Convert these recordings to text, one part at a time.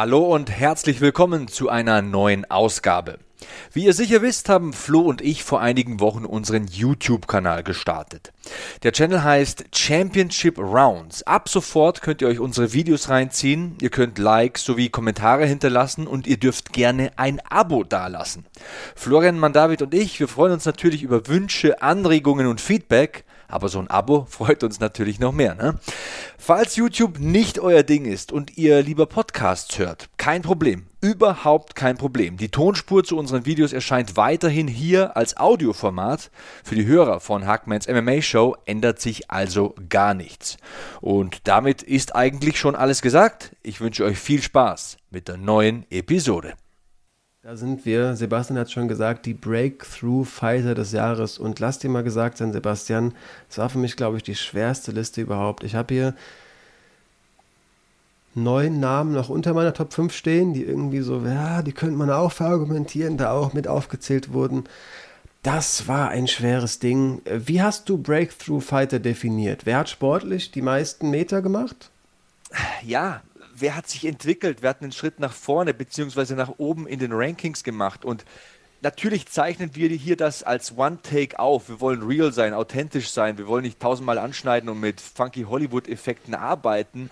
Hallo und herzlich willkommen zu einer neuen Ausgabe. Wie ihr sicher wisst, haben Flo und ich vor einigen Wochen unseren YouTube-Kanal gestartet. Der Channel heißt Championship Rounds. Ab sofort könnt ihr euch unsere Videos reinziehen, ihr könnt Likes sowie Kommentare hinterlassen und ihr dürft gerne ein Abo dalassen. Florian Mandavid und ich, wir freuen uns natürlich über Wünsche, Anregungen und Feedback. Aber so ein Abo freut uns natürlich noch mehr. Ne? Falls YouTube nicht euer Ding ist und ihr lieber Podcasts hört, kein Problem. Überhaupt kein Problem. Die Tonspur zu unseren Videos erscheint weiterhin hier als Audioformat. Für die Hörer von Hackmans MMA Show ändert sich also gar nichts. Und damit ist eigentlich schon alles gesagt. Ich wünsche euch viel Spaß mit der neuen Episode. Da sind wir, Sebastian hat schon gesagt, die Breakthrough Fighter des Jahres. Und lass dir mal gesagt sein, Sebastian, es war für mich, glaube ich, die schwerste Liste überhaupt. Ich habe hier neun Namen noch unter meiner Top 5 stehen, die irgendwie so, ja, die könnte man auch verargumentieren, da auch mit aufgezählt wurden. Das war ein schweres Ding. Wie hast du Breakthrough Fighter definiert? Wer hat sportlich die meisten Meter gemacht? Ja, wer hat sich entwickelt, wer hat einen Schritt nach vorne beziehungsweise nach oben in den Rankings gemacht und natürlich zeichnen wir hier das als One-Take auf. Wir wollen real sein, authentisch sein. Wir wollen nicht tausendmal anschneiden und mit funky Hollywood-Effekten arbeiten.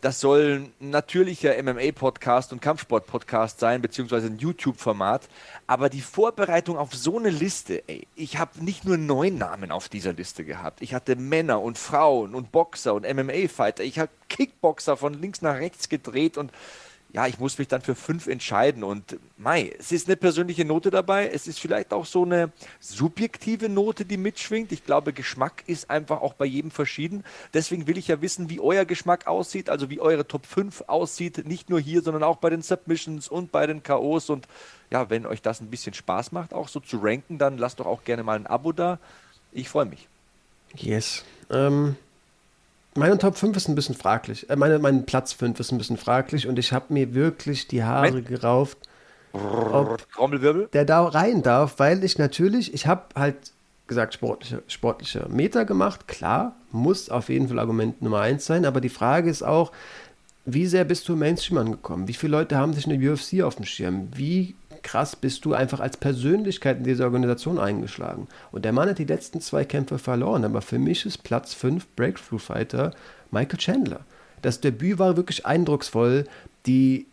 Das soll ein natürlicher MMA-Podcast und Kampfsport-Podcast sein, beziehungsweise ein YouTube-Format. Aber die Vorbereitung auf so eine Liste, ey, ich habe nicht nur neun Namen auf dieser Liste gehabt. Ich hatte Männer und Frauen und Boxer und MMA-Fighter. Ich habe Kickboxer von links nach rechts gedreht und ja, ich muss mich dann für fünf entscheiden. Und Mai, es ist eine persönliche Note dabei. Es ist vielleicht auch so eine subjektive Note, die mitschwingt. Ich glaube, Geschmack ist einfach auch bei jedem verschieden. Deswegen will ich ja wissen, wie euer Geschmack aussieht, also wie eure Top 5 aussieht. Nicht nur hier, sondern auch bei den Submissions und bei den KOs. Und ja, wenn euch das ein bisschen Spaß macht, auch so zu ranken, dann lasst doch auch gerne mal ein Abo da. Ich freue mich. Yes. Ähm, meine Top 5 ist ein bisschen fraglich. Äh, meine, mein Platz 5 ist ein bisschen fraglich und ich habe mir wirklich die Haare Moment. gerauft, ob der da rein darf, weil ich natürlich, ich habe halt gesagt, sportliche, sportliche Meter gemacht. Klar, muss auf jeden Fall Argument Nummer 1 sein, aber die Frage ist auch, wie sehr bist du im Mainstream angekommen? Wie viele Leute haben sich in der UFC auf dem Schirm? Wie krass bist du einfach als Persönlichkeit in diese Organisation eingeschlagen. Und der Mann hat die letzten zwei Kämpfe verloren, aber für mich ist Platz 5 Breakthrough Fighter Michael Chandler. Das Debüt war wirklich eindrucksvoll. Die,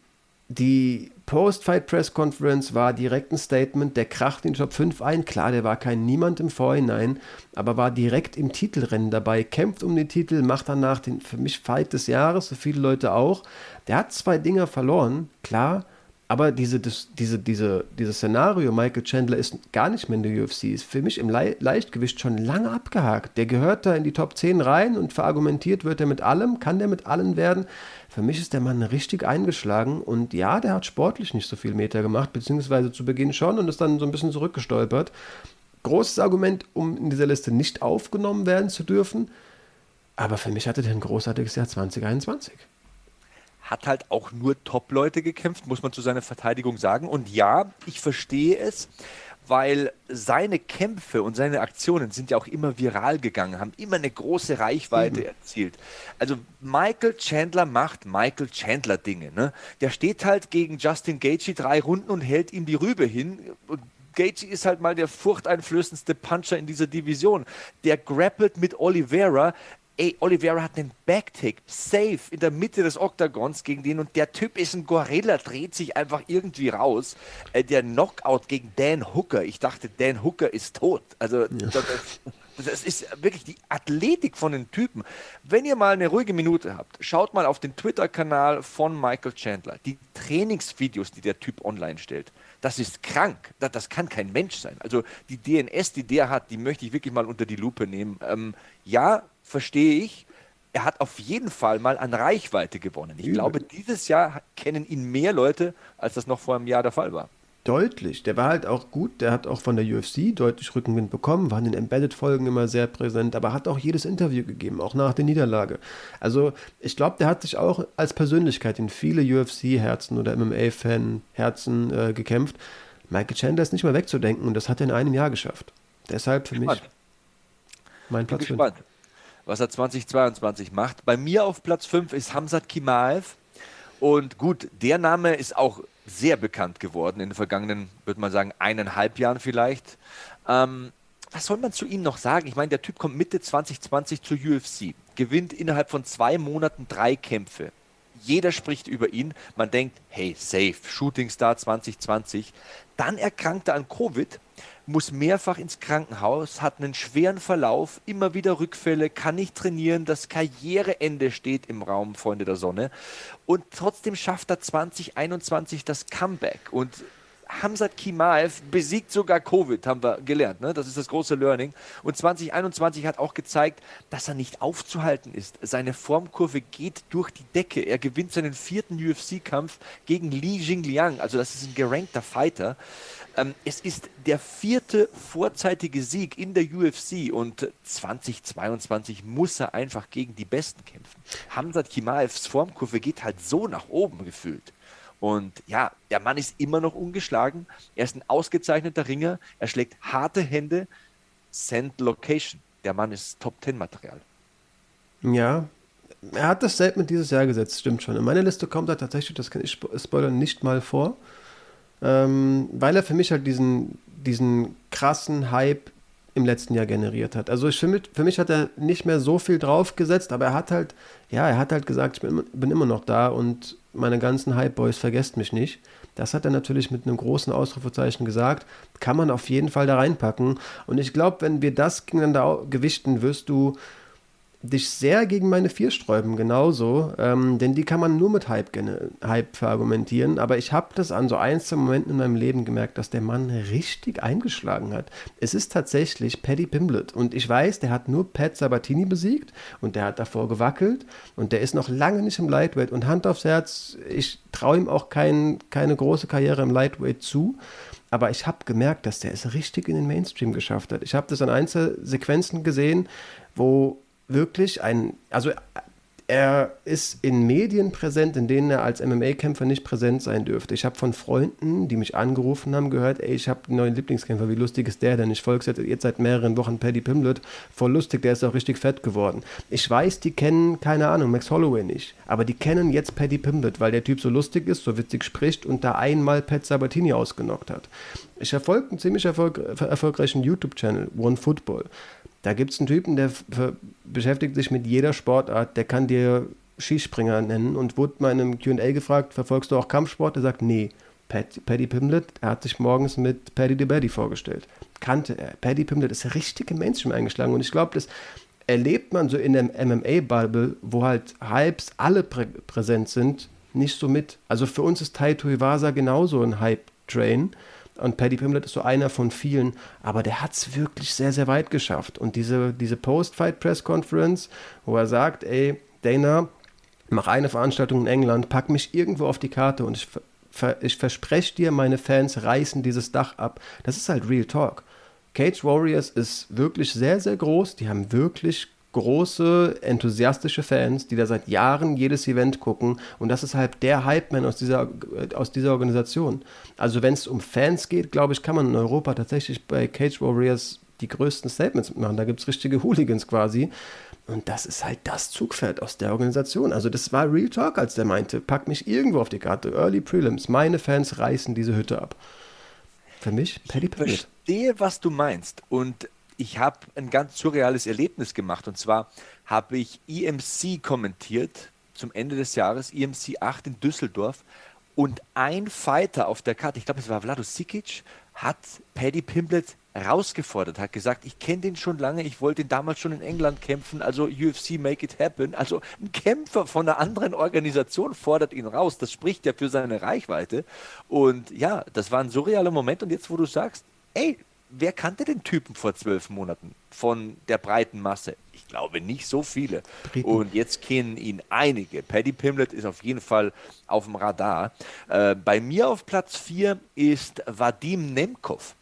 die Post-Fight-Press-Conference war direkt ein Statement, der kracht in die Top 5 ein. Klar, der war kein Niemand im Vorhinein, aber war direkt im Titelrennen dabei, kämpft um den Titel, macht danach den für mich Fight des Jahres, so viele Leute auch. Der hat zwei Dinger verloren, klar, aber diese, diese, diese, dieses Szenario, Michael Chandler ist gar nicht mehr in der UFC, ist für mich im Le Leichtgewicht schon lange abgehakt. Der gehört da in die Top 10 rein und verargumentiert wird er mit allem, kann der mit allen werden. Für mich ist der Mann richtig eingeschlagen und ja, der hat sportlich nicht so viel Meter gemacht, beziehungsweise zu Beginn schon und ist dann so ein bisschen zurückgestolpert. Großes Argument, um in dieser Liste nicht aufgenommen werden zu dürfen. Aber für mich hatte der ein großartiges Jahr 2021 hat halt auch nur Top-Leute gekämpft, muss man zu seiner Verteidigung sagen. Und ja, ich verstehe es, weil seine Kämpfe und seine Aktionen sind ja auch immer viral gegangen, haben immer eine große Reichweite mhm. erzielt. Also Michael Chandler macht Michael Chandler Dinge. Ne? Der steht halt gegen Justin Gaethje drei Runden und hält ihm die Rübe hin. Und Gaethje ist halt mal der furchteinflößendste Puncher in dieser Division. Der grappelt mit Oliveira ey, Oliveira hat einen Backtake, safe in der Mitte des Oktagons gegen den und der Typ ist ein Gorilla, dreht sich einfach irgendwie raus. Äh, der Knockout gegen Dan Hooker, ich dachte, Dan Hooker ist tot. Also ja. das, das, ist wirklich die Athletik von den Typen. Wenn ihr mal eine ruhige Minute habt, schaut mal auf den Twitter-Kanal von Michael Chandler. Die Trainingsvideos, die der Typ online stellt, das ist krank. Das, das, kann kein Mensch sein. Also die DNS, die der hat, die möchte ich wirklich mal unter die Lupe nehmen. Ähm, ja, verstehe ich. Er hat auf jeden Fall mal an Reichweite gewonnen. Ich glaube, dieses Jahr kennen ihn mehr Leute, als das noch vor einem Jahr der Fall war. Deutlich. Der war halt auch gut. Der hat auch von der UFC deutlich Rückenwind bekommen, war in den Embedded-Folgen immer sehr präsent, aber hat auch jedes Interview gegeben, auch nach der Niederlage. Also, ich glaube, der hat sich auch als Persönlichkeit in viele UFC-Herzen oder MMA-Fan-Herzen äh, gekämpft. Michael Chandler ist nicht mehr wegzudenken und das hat er in einem Jahr geschafft. Deshalb für mich mein Platz 5. Was er 2022 macht. Bei mir auf Platz 5 ist Hamzat Kimaev. Und gut, der Name ist auch sehr bekannt geworden in den vergangenen, würde man sagen, eineinhalb Jahren vielleicht. Ähm, was soll man zu ihm noch sagen? Ich meine, der Typ kommt Mitte 2020 zur UFC, gewinnt innerhalb von zwei Monaten drei Kämpfe. Jeder spricht über ihn. Man denkt, hey, safe, Shooting Star 2020. Dann erkrankt er an Covid muss mehrfach ins Krankenhaus, hat einen schweren Verlauf, immer wieder Rückfälle, kann nicht trainieren, das Karriereende steht im Raum, Freunde der Sonne. Und trotzdem schafft er 2021 das Comeback. Und Hamzat Kimaev besiegt sogar Covid, haben wir gelernt. Ne? Das ist das große Learning. Und 2021 hat auch gezeigt, dass er nicht aufzuhalten ist. Seine Formkurve geht durch die Decke. Er gewinnt seinen vierten UFC-Kampf gegen Li Jingliang. Also das ist ein gerankter Fighter. Ähm, es ist der vierte vorzeitige Sieg in der UFC und 2022 muss er einfach gegen die Besten kämpfen. Hamzat Kimaevs Formkurve geht halt so nach oben gefühlt. Und ja, der Mann ist immer noch ungeschlagen. Er ist ein ausgezeichneter Ringer. Er schlägt harte Hände. Send Location. Der Mann ist Top-10-Material. Ja, er hat das Statement dieses Jahr gesetzt, stimmt schon. In meiner Liste kommt er tatsächlich, das kann ich spoilern, nicht mal vor ähm, weil er für mich halt diesen, diesen krassen Hype im letzten Jahr generiert hat. Also ich, für, mich, für mich hat er nicht mehr so viel draufgesetzt, aber er hat halt, ja, er hat halt gesagt, ich bin, bin immer noch da und meine ganzen Hype-Boys vergesst mich nicht. Das hat er natürlich mit einem großen Ausrufezeichen gesagt. Kann man auf jeden Fall da reinpacken. Und ich glaube, wenn wir das gegeneinander gewichten, wirst du dich sehr gegen meine vier sträuben, genauso. Ähm, denn die kann man nur mit Hype, Hype verargumentieren. Aber ich habe das an so einzelnen Momenten in meinem Leben gemerkt, dass der Mann richtig eingeschlagen hat. Es ist tatsächlich Paddy Pimblett. Und ich weiß, der hat nur Pat Sabatini besiegt und der hat davor gewackelt. Und der ist noch lange nicht im Lightweight. Und Hand aufs Herz, ich traue ihm auch kein, keine große Karriere im Lightweight zu. Aber ich habe gemerkt, dass der es richtig in den Mainstream geschafft hat. Ich habe das an Einzelsequenzen gesehen, wo wirklich ein, also er ist in Medien präsent, in denen er als MMA-Kämpfer nicht präsent sein dürfte. Ich habe von Freunden, die mich angerufen haben, gehört, ey, ich habe einen neuen Lieblingskämpfer, wie lustig ist der denn? Ich folge jetzt seit mehreren Wochen Paddy Pimblett, voll lustig, der ist auch richtig fett geworden. Ich weiß, die kennen, keine Ahnung, Max Holloway nicht, aber die kennen jetzt Paddy Pimblett, weil der Typ so lustig ist, so witzig spricht und da einmal Pat Sabatini ausgenockt hat. Ich verfolge einen ziemlich erfolg erfolgreichen YouTube-Channel, One Football. Da gibt es einen Typen, der beschäftigt sich mit jeder Sportart, der kann dir Skispringer nennen und wurde mal in einem QA gefragt, verfolgst du auch Kampfsport? Er sagt, nee. Pat, Paddy Pimblett, er hat sich morgens mit Paddy the Baddy vorgestellt. Kannte er. Paddy Pimblett ist richtig im Mainstream eingeschlagen und ich glaube, das erlebt man so in der MMA-Bubble, wo halt Hypes alle prä präsent sind, nicht so mit. Also für uns ist Taito Iwasa genauso ein Hype-Train und Paddy Pimblett ist so einer von vielen, aber der hat es wirklich sehr, sehr weit geschafft. Und diese, diese Post-Fight-Press-Conference, wo er sagt, ey, Dana, mach eine Veranstaltung in England, pack mich irgendwo auf die Karte und ich, ich verspreche dir, meine Fans reißen dieses Dach ab. Das ist halt Real Talk. Cage Warriors ist wirklich sehr, sehr groß. Die haben wirklich große, enthusiastische Fans, die da seit Jahren jedes Event gucken. Und das ist halt der Hype-Man aus dieser, aus dieser Organisation. Also wenn es um Fans geht, glaube ich, kann man in Europa tatsächlich bei Cage Warriors die größten Statements machen. Da gibt es richtige Hooligans quasi. Und das ist halt das Zugpferd aus der Organisation. Also das war Real Talk, als der meinte, pack mich irgendwo auf die Karte. Early Prelims, meine Fans reißen diese Hütte ab. Für mich, Paddy. Ich verstehe, was du meinst. Und ich habe ein ganz surreales Erlebnis gemacht. Und zwar habe ich EMC kommentiert zum Ende des Jahres, EMC 8 in Düsseldorf. Und ein Fighter auf der Karte, ich glaube, es war Vlado Sikic, hat Paddy Pimblett herausgefordert, hat gesagt, ich kenne den schon lange, ich wollte ihn damals schon in England kämpfen, also UFC make it happen. Also ein Kämpfer von einer anderen Organisation fordert ihn raus. Das spricht ja für seine Reichweite. Und ja, das war ein surrealer Moment. Und jetzt, wo du sagst, ey, wer kannte den Typen vor zwölf Monaten von der breiten Masse? Ich glaube nicht so viele. Briten. Und jetzt kennen ihn einige. Paddy Pimlet ist auf jeden Fall auf dem Radar. Äh, bei mir auf Platz 4 ist Vadim Nemkov.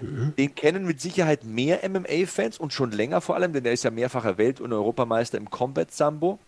Mhm. Den kennen mit Sicherheit mehr MMA-Fans und schon länger vor allem, denn er ist ja mehrfacher Welt- und Europameister im Combat Sambo.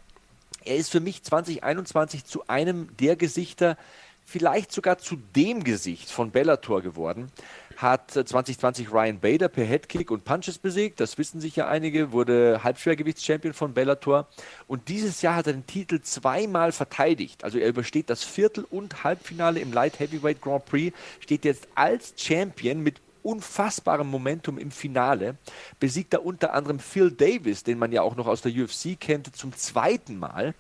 Er ist für mich 2021 zu einem der Gesichter, vielleicht sogar zu dem Gesicht von Bellator geworden. Hat 2020 Ryan Bader per Headkick und Punches besiegt, das wissen sich ja einige, wurde Halbschwergewichtschampion von Bellator. Und dieses Jahr hat er den Titel zweimal verteidigt. Also er übersteht das Viertel- und Halbfinale im Light Heavyweight Grand Prix, steht jetzt als Champion mit unfassbarem Momentum im Finale, besiegt er unter anderem Phil Davis, den man ja auch noch aus der UFC kennt, zum zweiten Mal,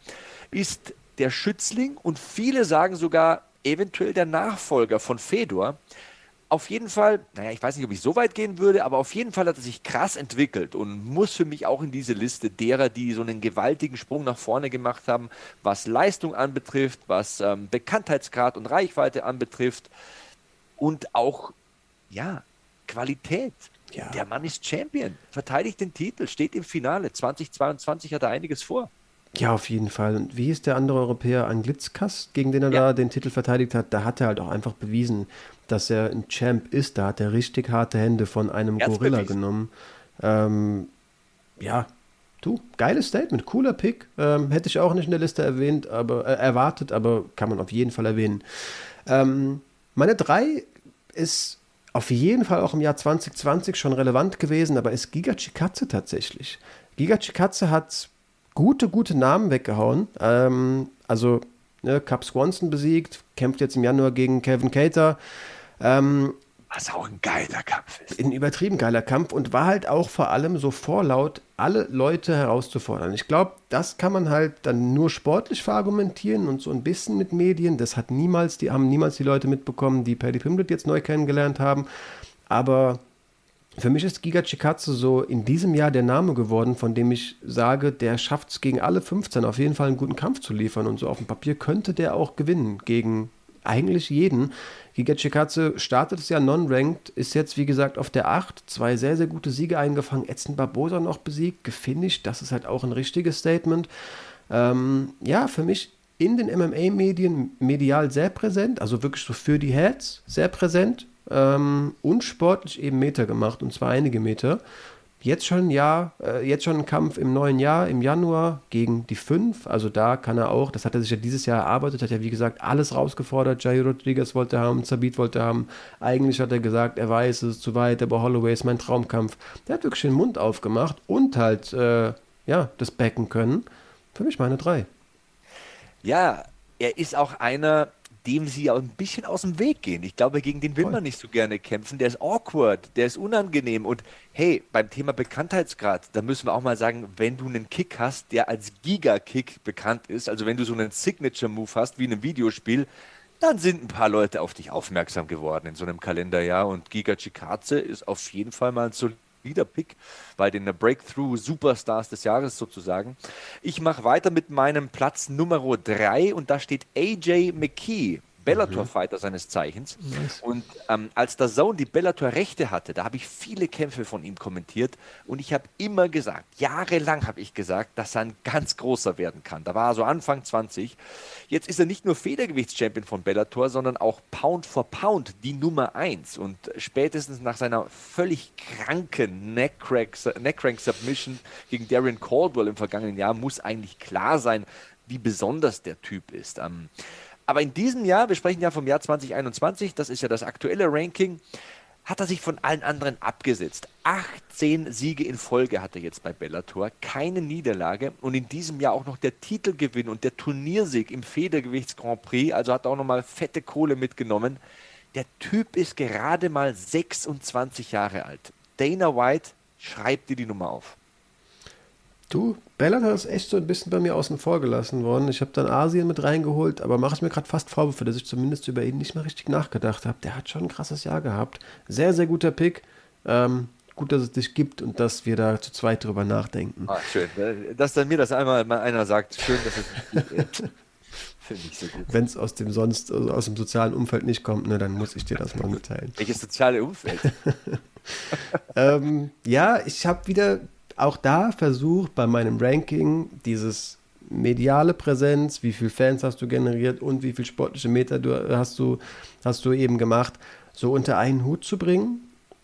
ist der Schützling und viele sagen sogar eventuell der Nachfolger von Fedor. Auf jeden Fall, naja, ich weiß nicht, ob ich so weit gehen würde, aber auf jeden Fall hat er sich krass entwickelt und muss für mich auch in diese Liste derer, die so einen gewaltigen Sprung nach vorne gemacht haben, was Leistung anbetrifft, was ähm, Bekanntheitsgrad und Reichweite anbetrifft und auch, ja, Qualität. Ja. Der Mann ist Champion, verteidigt den Titel, steht im Finale. 2022 hat er einiges vor. Ja, auf jeden Fall. Und wie ist der andere Europäer, Anglitzkas, gegen den er ja. da den Titel verteidigt hat? Da hat er halt auch einfach bewiesen, dass er ein Champ ist. Da hat er richtig harte Hände von einem Gorilla bewiesen. genommen. Ähm, ja, du, geiles Statement, cooler Pick. Ähm, hätte ich auch nicht in der Liste erwähnt, aber äh, erwartet, aber kann man auf jeden Fall erwähnen. Ähm, meine drei ist auf jeden Fall auch im Jahr 2020 schon relevant gewesen, aber ist Giga Chikatze tatsächlich. Giga Chikatze hat gute, gute Namen weggehauen. Ähm, also ne, Cap Swanson besiegt, kämpft jetzt im Januar gegen Kevin Cater. Ähm, was auch ein geiler Kampf ist. Ein übertrieben geiler Kampf und war halt auch vor allem so vorlaut, alle Leute herauszufordern. Ich glaube, das kann man halt dann nur sportlich verargumentieren und so ein bisschen mit Medien. Das hat niemals, die haben niemals die Leute mitbekommen, die Paddy Pimblett jetzt neu kennengelernt haben. Aber für mich ist Giga Chikatsu so in diesem Jahr der Name geworden, von dem ich sage, der schafft es gegen alle 15 auf jeden Fall einen guten Kampf zu liefern. Und so auf dem Papier könnte der auch gewinnen gegen eigentlich jeden. Giga Chikatze startet es ja non-ranked, ist jetzt wie gesagt auf der 8, zwei sehr, sehr gute Siege eingefangen, Edson Barbosa noch besiegt, gefinisht, das ist halt auch ein richtiges Statement. Ähm, ja, für mich in den MMA-Medien medial sehr präsent, also wirklich so für die Heads sehr präsent ähm, und sportlich eben Meter gemacht und zwar einige Meter jetzt schon ein Jahr, äh, jetzt schon ein Kampf im neuen Jahr, im Januar gegen die fünf. Also da kann er auch, das hat er sich ja dieses Jahr erarbeitet, hat ja wie gesagt alles rausgefordert. Jair Rodriguez wollte haben, Zabit wollte haben. Eigentlich hat er gesagt, er weiß, es ist zu weit, aber Holloway ist mein Traumkampf. Der hat wirklich den Mund aufgemacht und halt, äh, ja, das Becken können. Für mich meine drei. Ja, er ist auch einer, dem sie auch ein bisschen aus dem Weg gehen. Ich glaube, gegen den will Voll. man nicht so gerne kämpfen. Der ist awkward, der ist unangenehm. Und hey, beim Thema Bekanntheitsgrad, da müssen wir auch mal sagen, wenn du einen Kick hast, der als Giga-Kick bekannt ist, also wenn du so einen Signature-Move hast, wie in einem Videospiel, dann sind ein paar Leute auf dich aufmerksam geworden in so einem Kalenderjahr. Und Giga Chikatze ist auf jeden Fall mal ein solider Pick bei den Breakthrough Superstars des Jahres sozusagen. Ich mache weiter mit meinem Platz Nummer 3 und da steht AJ McKee. Bellator-Fighter seines Zeichens. Und ähm, als der Zone die Bellator-Rechte hatte, da habe ich viele Kämpfe von ihm kommentiert und ich habe immer gesagt, jahrelang habe ich gesagt, dass er ein ganz großer werden kann. Da war er so Anfang 20. Jetzt ist er nicht nur Federgewichtschampion von Bellator, sondern auch Pound for Pound die Nummer 1. Und spätestens nach seiner völlig kranken Neckcrank-Submission gegen Darren Caldwell im vergangenen Jahr muss eigentlich klar sein, wie besonders der Typ ist. Ähm, aber in diesem Jahr, wir sprechen ja vom Jahr 2021, das ist ja das aktuelle Ranking, hat er sich von allen anderen abgesetzt. 18 Siege in Folge hat er jetzt bei Bellator, keine Niederlage und in diesem Jahr auch noch der Titelgewinn und der Turniersieg im Federgewichts Grand Prix, also hat er auch nochmal fette Kohle mitgenommen. Der Typ ist gerade mal 26 Jahre alt. Dana White schreibt dir die Nummer auf. Du, Bellator ist echt so ein bisschen bei mir außen vor gelassen worden. Ich habe dann Asien mit reingeholt, aber mache ich mir gerade fast Vorwürfe, dass ich zumindest über ihn nicht mehr richtig nachgedacht habe. Der hat schon ein krasses Jahr gehabt. Sehr, sehr guter Pick. Ähm, gut, dass es dich gibt und dass wir da zu zweit drüber nachdenken. Ah, schön. Dass dann mir das einmal mal einer sagt, schön, dass es Finde ich so gut. Wenn es aus dem sonst, also aus dem sozialen Umfeld nicht kommt, ne, dann muss ich dir das mal mitteilen. Welches soziale Umfeld? ähm, ja, ich habe wieder auch da versucht, bei meinem Ranking dieses mediale Präsenz, wie viele Fans hast du generiert und wie viele sportliche Meter du, hast, du, hast du eben gemacht, so unter einen Hut zu bringen.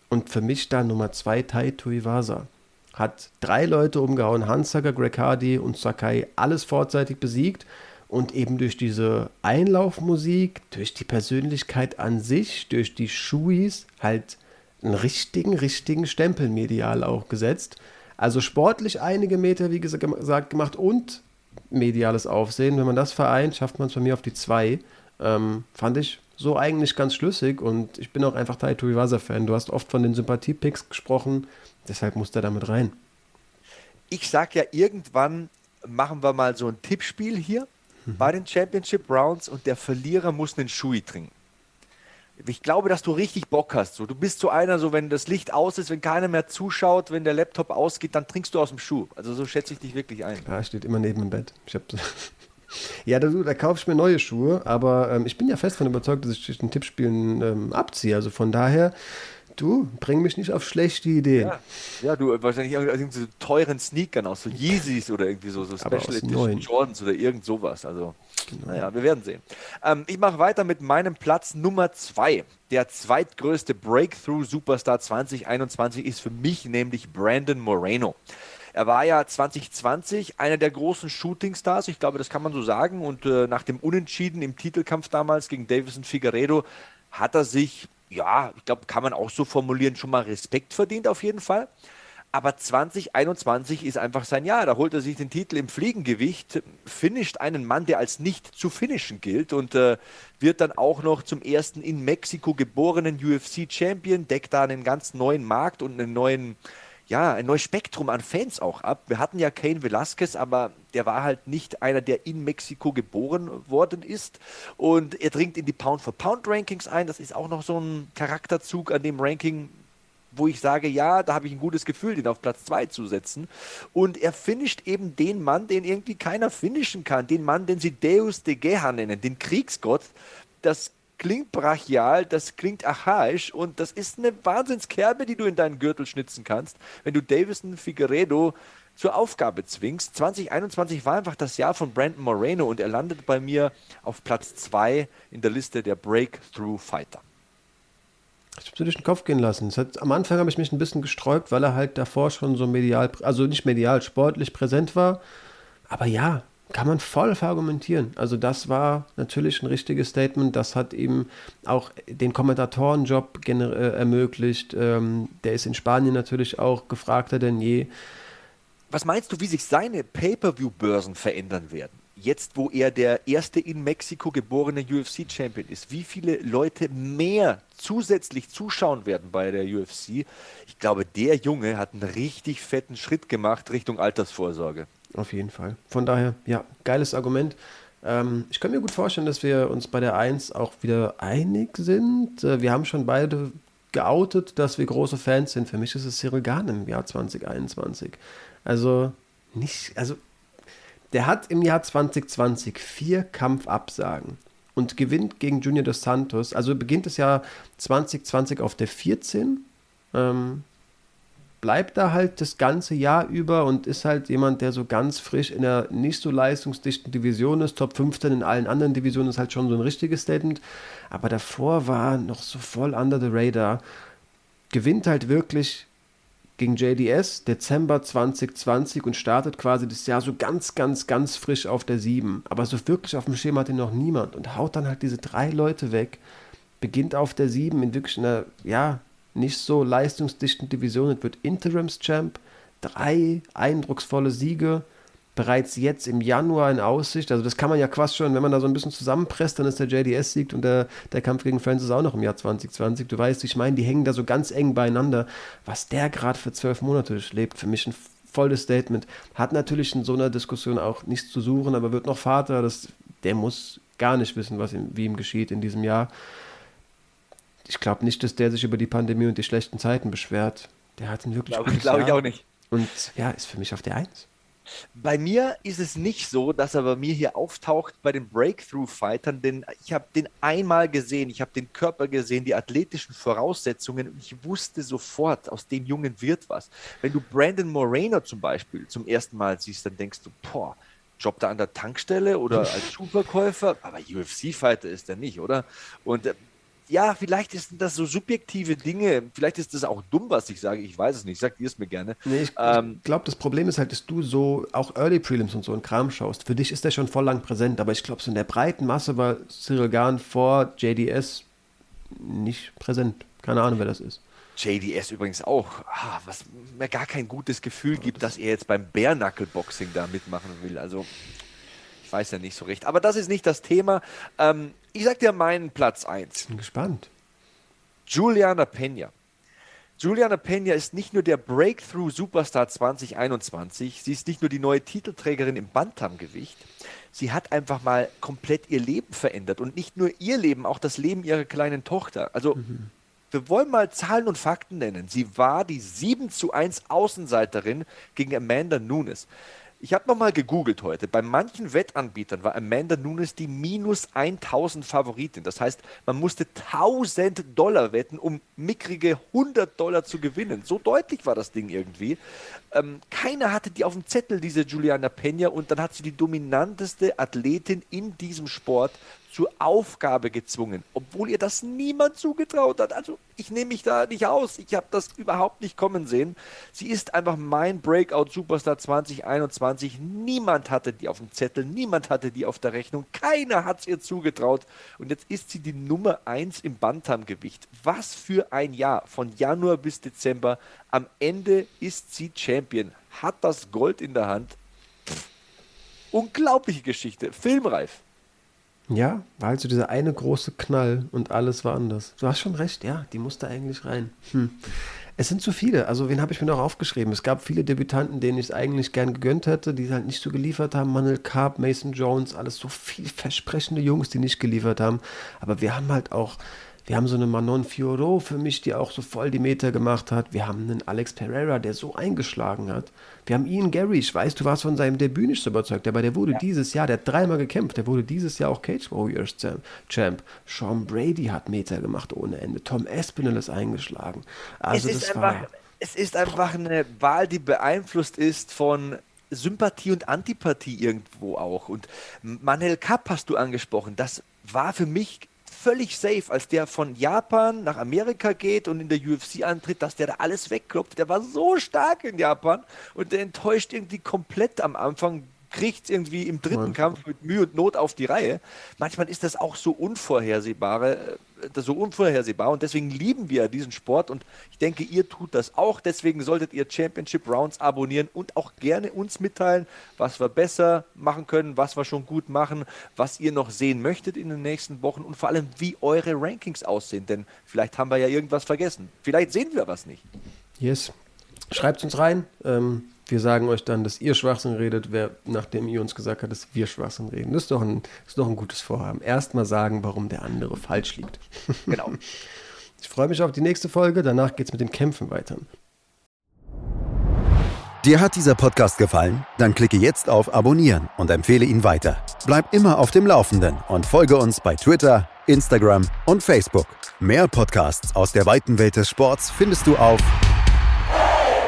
Und für mich da Nummer zwei Tai Tuivasa. Hat drei Leute umgehauen, Hansager, Greg Hardy und Sakai, alles vorzeitig besiegt. Und eben durch diese Einlaufmusik, durch die Persönlichkeit an sich, durch die Schuis halt einen richtigen, richtigen Stempel medial auch gesetzt. Also sportlich einige Meter, wie gesagt, gemacht und mediales Aufsehen. Wenn man das vereint, schafft man es bei mir auf die zwei. Ähm, fand ich so eigentlich ganz schlüssig und ich bin auch einfach Taito Iwasa-Fan. Du hast oft von den Sympathie-Picks gesprochen, deshalb muss der damit rein. Ich sag ja, irgendwann machen wir mal so ein Tippspiel hier mhm. bei den Championship Rounds und der Verlierer muss einen Shui trinken. Ich glaube, dass du richtig Bock hast. So, du bist so einer, so wenn das Licht aus ist, wenn keiner mehr zuschaut, wenn der Laptop ausgeht, dann trinkst du aus dem Schuh. Also so schätze ich dich wirklich ein. Ja, steht immer neben dem Bett. Ich habe Ja, da, da kaufe ich mir neue Schuhe, aber ähm, ich bin ja fest davon überzeugt, dass ich den Tippspielen ähm, abziehe. Also von daher, du, bring mich nicht auf schlechte Ideen. Ja, ja du, wahrscheinlich irgendwie so teuren Sneakern aus, so Yeezys oder irgendwie so, so Special Edition. Jordans oder irgend sowas. Also, genau. naja, wir werden sehen. Ähm, ich mache weiter mit meinem Platz Nummer zwei. Der zweitgrößte Breakthrough-Superstar 2021 ist für mich nämlich Brandon Moreno. Er war ja 2020 einer der großen Shootingstars, ich glaube, das kann man so sagen. Und äh, nach dem Unentschieden im Titelkampf damals gegen Davison Figueredo hat er sich, ja, ich glaube, kann man auch so formulieren, schon mal Respekt verdient auf jeden Fall. Aber 2021 ist einfach sein Jahr. Da holt er sich den Titel im Fliegengewicht, finisht einen Mann, der als nicht zu finishen gilt und äh, wird dann auch noch zum ersten in Mexiko geborenen UFC-Champion, deckt da einen ganz neuen Markt und einen neuen, ja, ein neues Spektrum an Fans auch ab. Wir hatten ja Kane Velasquez, aber der war halt nicht einer, der in Mexiko geboren worden ist. Und er dringt in die Pound-for-Pound-Rankings ein. Das ist auch noch so ein Charakterzug an dem Ranking, wo ich sage, ja, da habe ich ein gutes Gefühl, den auf Platz 2 zu setzen. Und er finisht eben den Mann, den irgendwie keiner finishen kann. Den Mann, den sie Deus de Geha nennen, den Kriegsgott. Das klingt brachial, das klingt archaisch und das ist eine Wahnsinnskerbe, die du in deinen Gürtel schnitzen kannst, wenn du Davison Figueredo zur Aufgabe zwingst. 2021 war einfach das Jahr von Brandon Moreno und er landet bei mir auf Platz 2 in der Liste der Breakthrough Fighter. Ich habe es durch den Kopf gehen lassen. Hat, am Anfang habe ich mich ein bisschen gesträubt, weil er halt davor schon so medial, also nicht medial, sportlich präsent war. Aber ja, kann man voll verargumentieren. Also das war natürlich ein richtiges Statement. Das hat ihm auch den Kommentatorenjob äh, ermöglicht. Ähm, der ist in Spanien natürlich auch gefragter denn je. Was meinst du, wie sich seine Pay-per-view-Börsen verändern werden? Jetzt, wo er der erste in Mexiko geborene UFC-Champion ist, wie viele Leute mehr zusätzlich zuschauen werden bei der UFC? Ich glaube, der Junge hat einen richtig fetten Schritt gemacht Richtung Altersvorsorge. Auf jeden Fall. Von daher, ja, geiles Argument. Ähm, ich kann mir gut vorstellen, dass wir uns bei der 1 auch wieder einig sind. Äh, wir haben schon beide geoutet, dass wir große Fans sind. Für mich ist es Cyril Gahn im Jahr 2021. Also nicht, also der hat im Jahr 2020 vier Kampfabsagen und gewinnt gegen Junior dos Santos. Also beginnt das Jahr 2020 auf der 14. Ähm, bleibt da halt das ganze Jahr über und ist halt jemand, der so ganz frisch in der nicht so leistungsdichten Division ist. Top 15 in allen anderen Divisionen ist halt schon so ein richtiges Statement. Aber davor war noch so voll under the radar. Gewinnt halt wirklich gegen JDS Dezember 2020 und startet quasi das Jahr so ganz, ganz, ganz frisch auf der 7. Aber so wirklich auf dem Schema hat ihn noch niemand und haut dann halt diese drei Leute weg. Beginnt auf der 7 in wirklich einer, ja, nicht so leistungsdichten Division und wird Interims-Champ. Drei eindrucksvolle Siege bereits jetzt im Januar in Aussicht. Also das kann man ja quasi schon, wenn man da so ein bisschen zusammenpresst, dann ist der JDS siegt und der, der Kampf gegen Francis auch noch im Jahr 2020. Du weißt, ich meine, die hängen da so ganz eng beieinander. Was der gerade für zwölf Monate lebt, für mich ein volles Statement. Hat natürlich in so einer Diskussion auch nichts zu suchen, aber wird noch Vater. Das, der muss gar nicht wissen, was ihm, wie ihm geschieht in diesem Jahr ich glaube nicht, dass der sich über die Pandemie und die schlechten Zeiten beschwert. Der hat einen wirklich Glaube glaub ich auch nicht. Und ja, ist für mich auf der Eins. Bei mir ist es nicht so, dass er bei mir hier auftaucht bei den Breakthrough-Fightern, denn ich habe den einmal gesehen, ich habe den Körper gesehen, die athletischen Voraussetzungen und ich wusste sofort, aus dem Jungen wird was. Wenn du Brandon Moreno zum Beispiel zum ersten Mal siehst, dann denkst du, boah, jobbt er an der Tankstelle oder als Schuhverkäufer, aber UFC-Fighter ist er nicht, oder? Und äh, ja, vielleicht ist das so subjektive Dinge. Vielleicht ist das auch dumm, was ich sage. Ich weiß es nicht. Sag dir es mir gerne. Nee, ich, ähm, glaube, das Problem ist halt, dass du so auch Early Prelims und so einen Kram schaust. Für dich ist der schon voll lang präsent, aber ich glaube, so in der breiten Masse war Cyril Gahn vor JDS nicht präsent. Keine Ahnung, wer das ist. JDS übrigens auch, ah, was mir gar kein gutes Gefühl gibt, dass er jetzt beim Bare-Knuckle-Boxing da mitmachen will. Also, weiß ja nicht so recht. Aber das ist nicht das Thema. Ähm, ich sag dir meinen Platz 1. Bin gespannt. Juliana Pena. Juliana Pena ist nicht nur der Breakthrough Superstar 2021, sie ist nicht nur die neue Titelträgerin im Bantamgewicht, sie hat einfach mal komplett ihr Leben verändert und nicht nur ihr Leben, auch das Leben ihrer kleinen Tochter. Also mhm. wir wollen mal Zahlen und Fakten nennen. Sie war die 7 zu 1 Außenseiterin gegen Amanda Nunes. Ich habe nochmal gegoogelt heute. Bei manchen Wettanbietern war Amanda Nunes die minus 1000 Favoritin. Das heißt, man musste 1000 Dollar wetten, um mickrige 100 Dollar zu gewinnen. So deutlich war das Ding irgendwie. Ähm, keiner hatte die auf dem Zettel, diese Juliana Peña. Und dann hat sie die dominanteste Athletin in diesem Sport zur Aufgabe gezwungen, obwohl ihr das niemand zugetraut hat. Also ich nehme mich da nicht aus. Ich habe das überhaupt nicht kommen sehen. Sie ist einfach mein Breakout Superstar 2021. Niemand hatte die auf dem Zettel, niemand hatte die auf der Rechnung, keiner hat es ihr zugetraut. Und jetzt ist sie die Nummer 1 im Bantamgewicht. Was für ein Jahr, von Januar bis Dezember. Am Ende ist sie Champion, hat das Gold in der Hand. Pff. Unglaubliche Geschichte, filmreif. Ja, war halt so dieser eine große Knall und alles war anders. Du hast schon recht, ja, die musste eigentlich rein. Hm. Es sind zu viele. Also, wen habe ich mir noch aufgeschrieben? Es gab viele Debütanten, denen ich es eigentlich gern gegönnt hätte, die halt nicht so geliefert haben. Manuel Carp, Mason Jones, alles so vielversprechende Jungs, die nicht geliefert haben. Aber wir haben halt auch wir haben so eine Manon Fiorot für mich, die auch so voll die Meter gemacht hat. Wir haben einen Alex Pereira, der so eingeschlagen hat. Wir haben Ian Gary, ich weiß, du warst von seinem Debüt nicht so überzeugt, aber der wurde ja. dieses Jahr, der hat dreimal gekämpft, der wurde dieses Jahr auch Cage Warriors Champ. Sean Brady hat Meter gemacht ohne Ende. Tom Espinel ist eingeschlagen. Also es, ist einfach, es ist einfach eine Wahl, die beeinflusst ist von Sympathie und Antipathie irgendwo auch. Und Manel Kapp hast du angesprochen. Das war für mich völlig safe, als der von Japan nach Amerika geht und in der UFC antritt, dass der da alles wegklopft. Der war so stark in Japan und der enttäuscht irgendwie komplett am Anfang kriegt es irgendwie im dritten. Kampf mit Mühe und Not auf die Reihe. Manchmal ist das auch so unvorhersehbare, äh, so unvorhersehbar und deswegen lieben wir diesen Sport und ich denke, ihr tut das auch. Deswegen solltet ihr Championship Rounds abonnieren und auch gerne uns mitteilen, was wir besser machen können, was wir schon gut machen, was ihr noch sehen möchtet in den nächsten Wochen und vor allem, wie eure Rankings aussehen, denn vielleicht haben wir ja irgendwas vergessen. Vielleicht sehen wir was nicht. Yes. Schreibt uns rein. Ähm wir sagen euch dann, dass ihr Schwachsinn redet, wer, nachdem ihr uns gesagt habt, dass wir Schwachsinn reden. Das ist doch ein, ist doch ein gutes Vorhaben. Erstmal sagen, warum der andere falsch liegt. Genau. ich freue mich auf die nächste Folge. Danach geht es mit dem Kämpfen weiter. Dir hat dieser Podcast gefallen? Dann klicke jetzt auf Abonnieren und empfehle ihn weiter. Bleib immer auf dem Laufenden und folge uns bei Twitter, Instagram und Facebook. Mehr Podcasts aus der weiten Welt des Sports findest du auf